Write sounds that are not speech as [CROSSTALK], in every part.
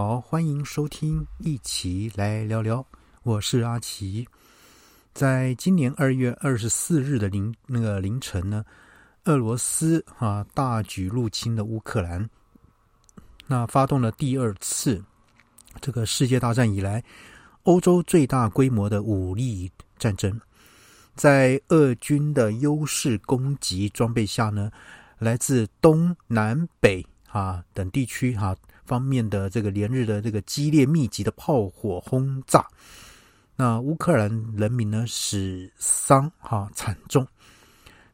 好，欢迎收听，一起来聊聊。我是阿奇。在今年二月二十四日的凌那个凌晨呢，俄罗斯啊大举入侵了乌克兰，那发动了第二次这个世界大战以来欧洲最大规模的武力战争。在俄军的优势攻击装备下呢，来自东南北啊等地区哈。方面的这个连日的这个激烈密集的炮火轰炸，那乌克兰人民呢死伤哈惨重，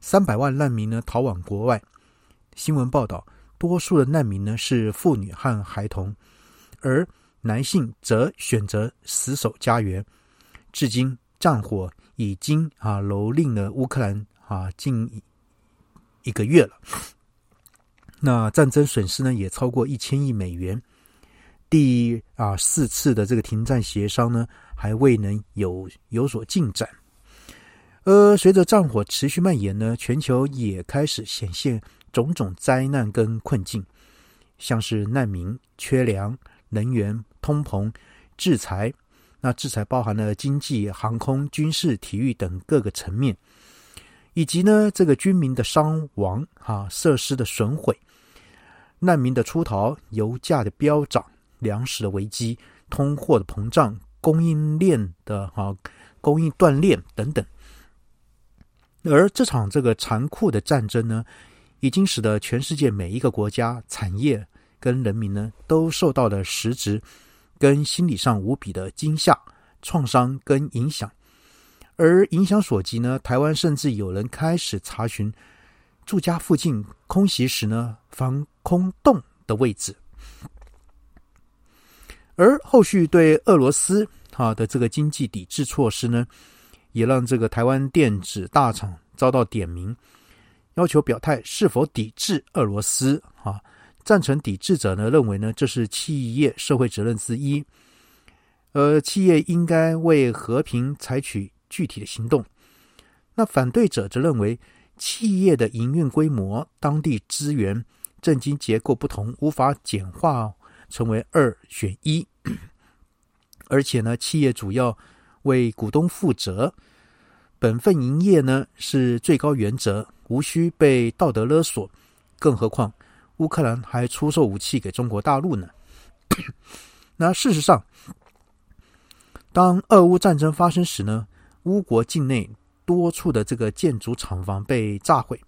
三百万难民呢逃往国外。新闻报道，多数的难民呢是妇女和孩童，而男性则选择死守家园。至今，战火已经啊蹂躏了乌克兰啊近一个月了。那战争损失呢，也超过一千亿美元。第啊四次的这个停战协商呢，还未能有有所进展。而随着战火持续蔓延呢，全球也开始显现种种灾难跟困境，像是难民、缺粮、能源、通膨、制裁。那制裁包含了经济、航空、军事、体育等各个层面，以及呢这个军民的伤亡、哈设施的损毁。难民的出逃、油价的飙涨、粮食的危机、通货的膨胀、供应链的哈供应断裂等等，而这场这个残酷的战争呢，已经使得全世界每一个国家、产业跟人民呢，都受到了实质跟心理上无比的惊吓、创伤跟影响。而影响所及呢，台湾甚至有人开始查询。住家附近空袭时呢，防空洞的位置，而后续对俄罗斯啊的这个经济抵制措施呢，也让这个台湾电子大厂遭到点名，要求表态是否抵制俄罗斯啊。赞成抵制者呢认为呢，这是企业社会责任之一，呃，企业应该为和平采取具体的行动。那反对者则认为。企业的营运规模、当地资源、政经结构不同，无法简化成为二选一。[CLEARS THROAT] 而且呢，企业主要为股东负责，本分营业呢是最高原则，无需被道德勒索。更何况，乌克兰还出售武器给中国大陆呢。[CLEARS THROAT] 那事实上，当俄乌战争发生时呢，乌国境内。多处的这个建筑厂房被炸毁，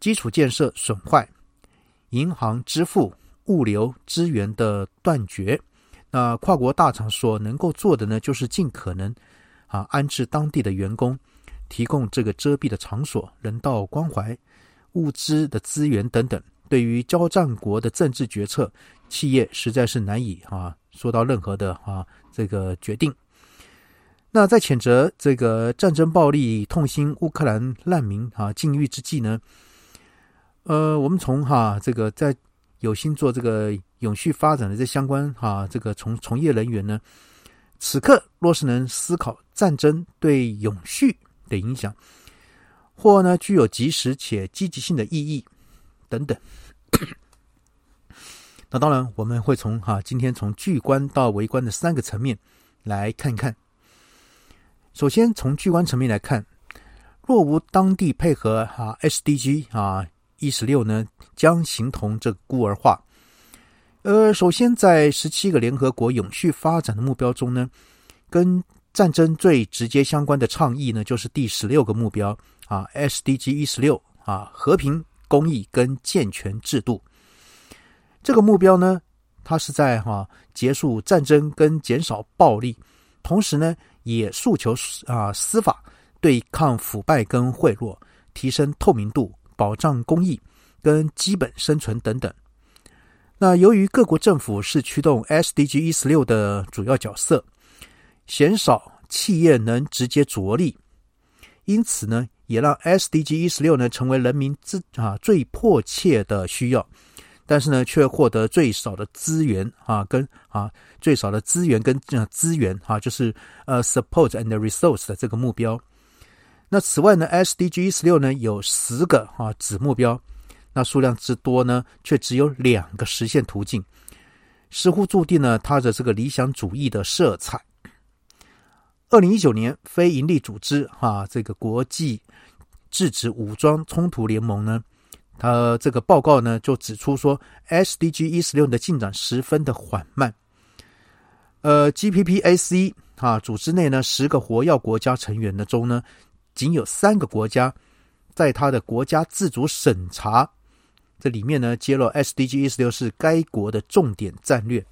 基础建设损坏，银行支付、物流资源的断绝。那跨国大厂所能够做的呢，就是尽可能啊安置当地的员工，提供这个遮蔽的场所、人道关怀、物资的资源等等。对于交战国的政治决策，企业实在是难以啊做到任何的啊这个决定。那在谴责这个战争暴力、痛心乌克兰难民啊境遇之际呢，呃，我们从哈这个在有心做这个永续发展的这相关哈这个从从业人员呢，此刻若是能思考战争对永续的影响，或呢具有及时且积极性的意义等等，[COUGHS] 那当然我们会从哈今天从巨观到微观的三个层面来看一看。首先，从巨观层面来看，若无当地配合，哈 SDG 啊一十六呢，将形同这孤儿化。呃，首先在十七个联合国永续发展的目标中呢，跟战争最直接相关的倡议呢，就是第十六个目标啊 SDG 一十六啊和平、公益跟健全制度。这个目标呢，它是在哈结束战争跟减少暴力，同时呢。也诉求啊司法对抗腐败跟贿赂，提升透明度，保障公益跟基本生存等等。那由于各国政府是驱动 SDG 一十六的主要角色，鲜少企业能直接着力，因此呢，也让 SDG 一十六呢成为人民之啊最迫切的需要。但是呢，却获得最少的资源啊，跟啊最少的资源跟啊资源啊，就是呃 support and resource 的这个目标。那此外呢，SDG 十六呢有十个啊子目标，那数量之多呢，却只有两个实现途径。似乎注定了他的这个理想主义的色彩。二零一九年，非营利组织哈这个国际制止武装冲突联盟呢，他这个报告呢就指出说，SDG 一十六的进展十分的缓慢。呃，GPPAC 啊组织内呢十个活跃国家成员的中呢，仅有三个国家在他的国家自主审查。这里面呢，揭露 SDG 一十六是该国的重点战略。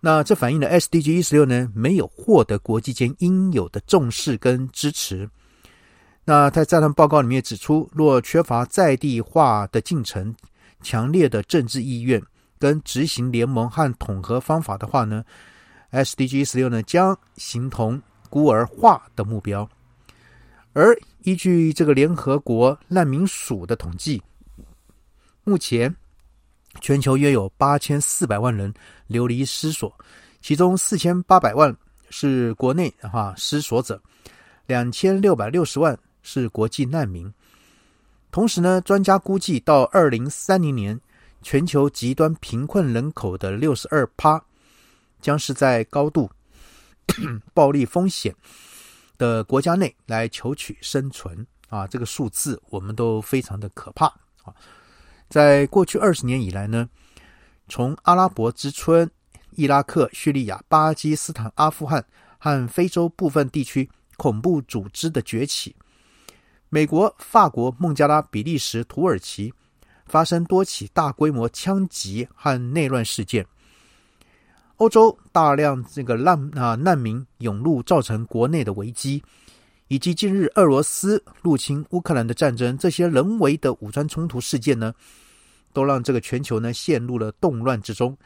那这反映了 SDG 一十六呢没有获得国际间应有的重视跟支持。那在这份报告里面指出，若缺乏在地化的进程、强烈的政治意愿跟执行联盟和统合方法的话呢，SDG 十六呢将形同孤儿化的目标。而依据这个联合国难民署的统计，目前全球约有八千四百万人流离失所，其中四千八百万是国内哈失所者，两千六百六十万是国际难民。同时呢，专家估计到二零三零年，全球极端贫困人口的六十二趴将是在高度 [COUGHS] 暴力风险。的国家内来求取生存啊，这个数字我们都非常的可怕啊！在过去二十年以来呢，从阿拉伯之春、伊拉克、叙利亚、巴基斯坦、阿富汗和非洲部分地区恐怖组织的崛起，美国、法国、孟加拉、比利时、土耳其发生多起大规模枪击和内乱事件。欧洲大量这个难啊难民涌入，造成国内的危机，以及近日俄罗斯入侵乌克兰的战争，这些人为的武装冲突事件呢，都让这个全球呢陷入了动乱之中，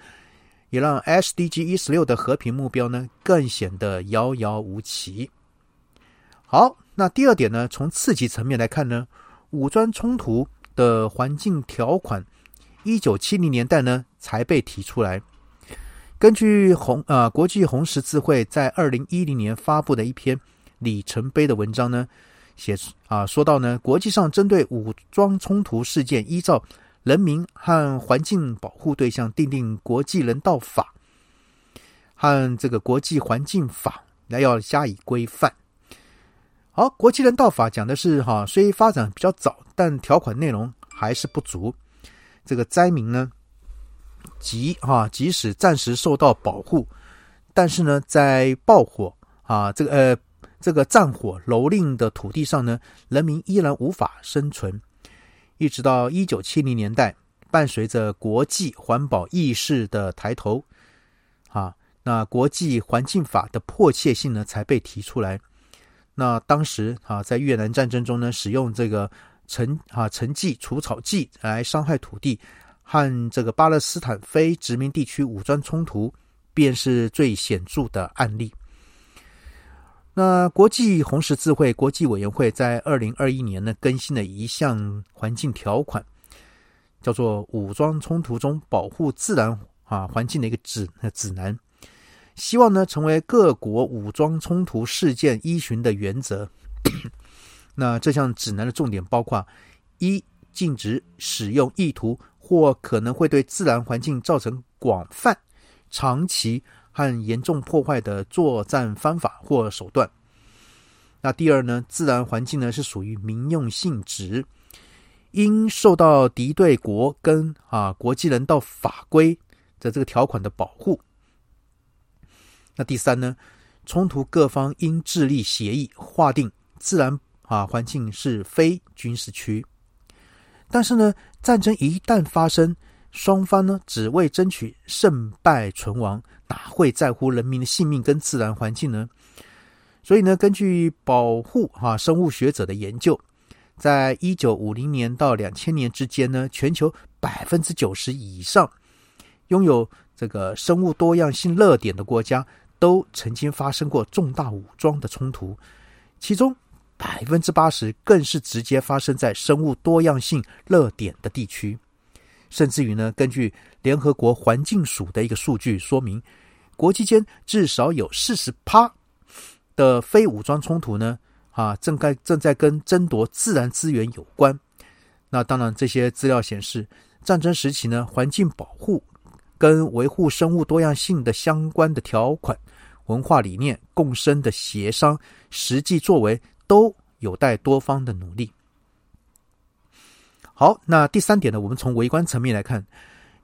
也让 SDG 一十六的和平目标呢更显得遥遥无期。好，那第二点呢，从刺激层面来看呢，武装冲突的环境条款，一九七零年代呢才被提出来。根据红啊国际红十字会在二零一零年发布的一篇里程碑的文章呢，写啊说到呢，国际上针对武装冲突事件，依照人民和环境保护对象订定国际人道法和这个国际环境法来要加以规范。好，国际人道法讲的是哈，虽发展比较早，但条款内容还是不足。这个灾民呢？即哈，即使暂时受到保护，但是呢，在爆火啊，这个呃，这个战火蹂躏的土地上呢，人民依然无法生存。一直到一九七零年代，伴随着国际环保意识的抬头，啊，那国际环境法的迫切性呢，才被提出来。那当时啊，在越南战争中呢，使用这个沉啊沉剂除草剂来伤害土地。和这个巴勒斯坦非殖民地区武装冲突，便是最显著的案例。那国际红十字会国际委员会在二零二一年呢，更新了一项环境条款，叫做《武装冲突中保护自然啊环境的一个指指南》，希望呢成为各国武装冲突事件依循的原则。[COUGHS] 那这项指南的重点包括：一、禁止使用意图。或可能会对自然环境造成广泛、长期和严重破坏的作战方法或手段。那第二呢？自然环境呢是属于民用性质，应受到敌对国跟啊国际人道法规的这个条款的保护。那第三呢？冲突各方应致力协议划定自然啊环境是非军事区。但是呢，战争一旦发生，双方呢只为争取胜败存亡，哪会在乎人民的性命跟自然环境呢？所以呢，根据保护哈生物学者的研究，在一九五零年到两千年之间呢，全球百分之九十以上拥有这个生物多样性热点的国家，都曾经发生过重大武装的冲突，其中。百分之八十更是直接发生在生物多样性热点的地区，甚至于呢，根据联合国环境署的一个数据说明，国际间至少有四十趴的非武装冲突呢，啊，正该正在跟争夺自然资源有关。那当然，这些资料显示，战争时期呢，环境保护跟维护生物多样性的相关的条款、文化理念、共生的协商，实际作为都有待多方的努力。好，那第三点呢？我们从微观层面来看，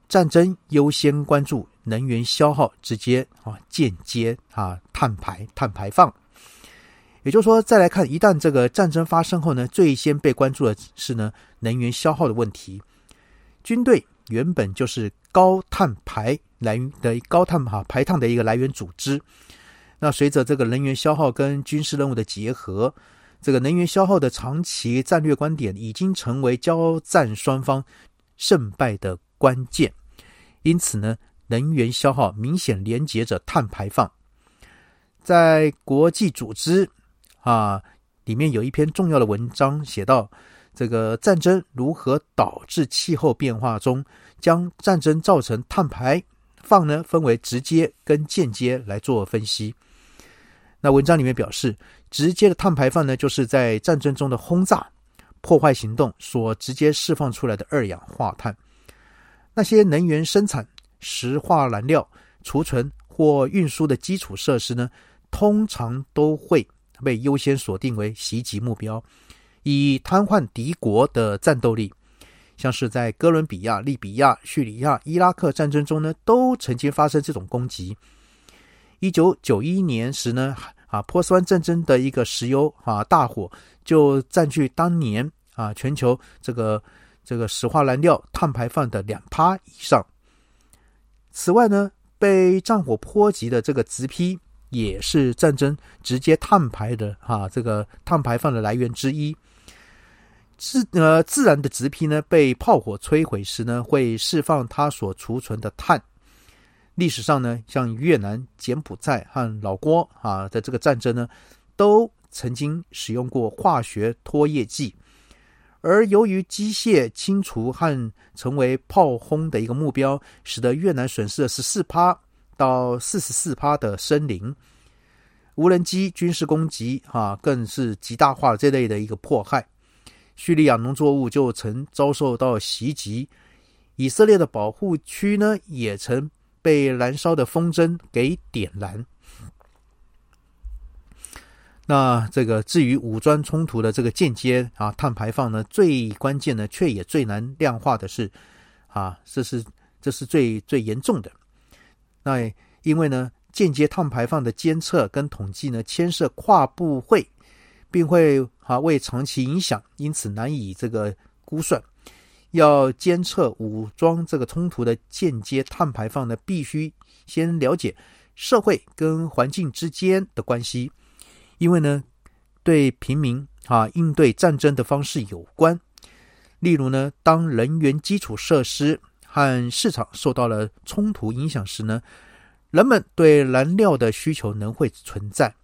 战争优先关注能源消耗，直接啊、间接啊碳排、碳排放。也就是说，再来看，一旦这个战争发生后呢，最先被关注的是呢能源消耗的问题。军队原本就是高碳排来的高碳哈排碳的一个来源组织。那随着这个能源消耗跟军事任务的结合，这个能源消耗的长期战略观点已经成为交战双方胜败的关键。因此呢，能源消耗明显连接着碳排放。在国际组织啊里面有一篇重要的文章写到。这个战争如何导致气候变化？中将战争造成碳排放呢？分为直接跟间接来做分析。那文章里面表示，直接的碳排放呢，就是在战争中的轰炸、破坏行动所直接释放出来的二氧化碳。那些能源生产、石化燃料储存或运输的基础设施呢，通常都会被优先锁定为袭击目标。以瘫痪敌国的战斗力，像是在哥伦比亚、利比亚、叙利亚、伊拉克战争中呢，都曾经发生这种攻击。一九九一年时呢，啊，波斯湾战争的一个石油啊大火就占据当年啊全球这个这个石化燃料碳排放的两趴以上。此外呢，被战火波及的这个直批也是战争直接碳排的啊这个碳排放的来源之一。自呃自然的植皮呢，被炮火摧毁时呢，会释放它所储存的碳。历史上呢，像越南、柬埔寨和老挝啊的这个战争呢，都曾经使用过化学脱液剂。而由于机械清除和成为炮轰的一个目标，使得越南损失了十四趴到四十四趴的森林。无人机军事攻击啊，更是极大化了这类的一个迫害。叙利亚农作物就曾遭受到袭击，以色列的保护区呢也曾被燃烧的风筝给点燃。那这个至于武装冲突的这个间接啊碳排放呢，最关键呢却也最难量化的是啊，这是这是最最严重的。那因为呢间接碳排放的监测跟统计呢牵涉跨部会。并会啊为长期影响，因此难以这个估算。要监测武装这个冲突的间接碳排放呢，必须先了解社会跟环境之间的关系，因为呢，对平民啊应对战争的方式有关。例如呢，当人员基础设施和市场受到了冲突影响时呢，人们对燃料的需求能会存在。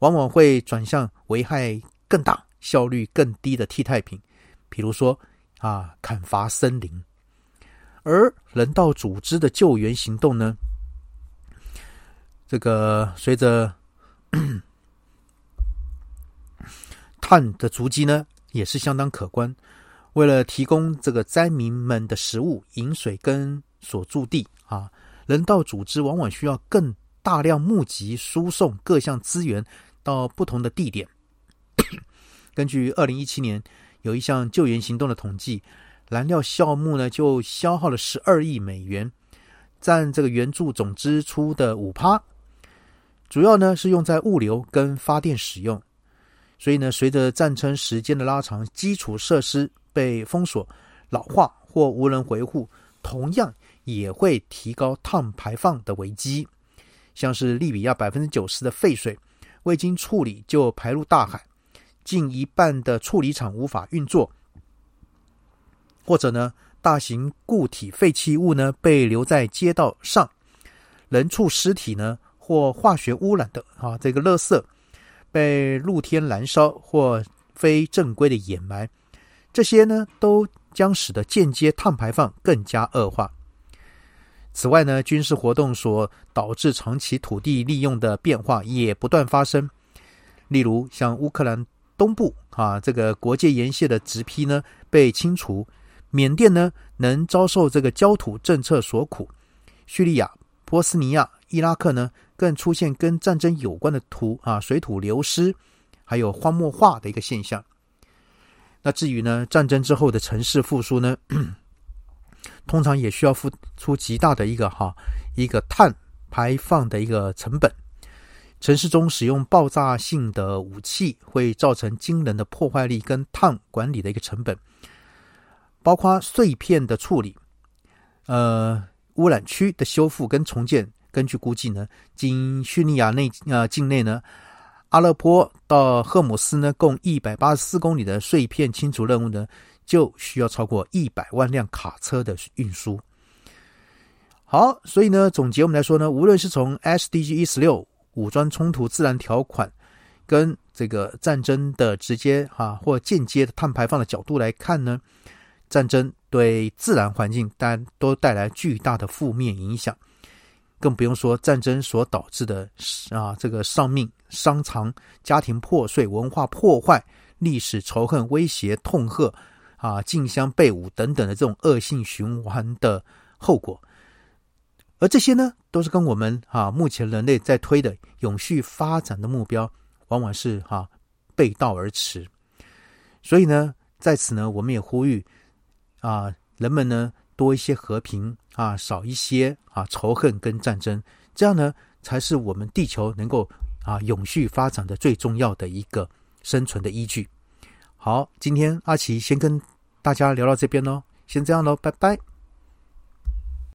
往往会转向危害更大、效率更低的替代品，比如说啊，砍伐森林。而人道组织的救援行动呢，这个随着 [COUGHS] 碳的足迹呢，也是相当可观。为了提供这个灾民们的食物、饮水跟所住地啊，人道组织往往需要更大量募集、输送各项资源。到不同的地点。[COUGHS] 根据二零一七年有一项救援行动的统计，燃料项目呢就消耗了十二亿美元，占这个援助总支出的五趴。主要呢是用在物流跟发电使用。所以呢，随着战争时间的拉长，基础设施被封锁、老化或无人维护，同样也会提高碳排放的危机。像是利比亚百分之九十的废水。未经处理就排入大海，近一半的处理厂无法运作，或者呢，大型固体废弃物呢被留在街道上，人畜尸体呢或化学污染的啊这个垃圾被露天燃烧或非正规的掩埋，这些呢都将使得间接碳排放更加恶化。此外呢，军事活动所导致长期土地利用的变化也不断发生。例如，像乌克兰东部啊，这个国界沿线的植批呢被清除；缅甸呢能遭受这个焦土政策所苦；叙利亚、波斯尼亚、伊拉克呢，更出现跟战争有关的土啊水土流失，还有荒漠化的一个现象。那至于呢，战争之后的城市复苏呢，通常也需要付出极大的一个哈一个碳排放的一个成本。城市中使用爆炸性的武器，会造成惊人的破坏力跟碳管理的一个成本，包括碎片的处理、呃污染区的修复跟重建。根据估计呢，经叙利亚内呃境内呢，阿勒颇到赫姆斯呢，共一百八十四公里的碎片清除任务呢，就需要超过一百万辆卡车的运输。好，所以呢，总结我们来说呢，无论是从 SDG 一十六。武装冲突自然条款跟这个战争的直接哈或间接的碳排放的角度来看呢，战争对自然环境当然都带来巨大的负面影响，更不用说战争所导致的啊这个丧命、伤残、家庭破碎、文化破坏、历史仇恨、威胁、痛恨啊竞相被侮等等的这种恶性循环的后果。而这些呢，都是跟我们啊目前人类在推的永续发展的目标，往往是哈背道而驰。所以呢，在此呢，我们也呼吁啊，人们呢多一些和平啊，少一些啊仇恨跟战争，这样呢，才是我们地球能够啊永续发展的最重要的一个生存的依据。好，今天阿奇先跟大家聊到这边喽，先这样喽，拜拜。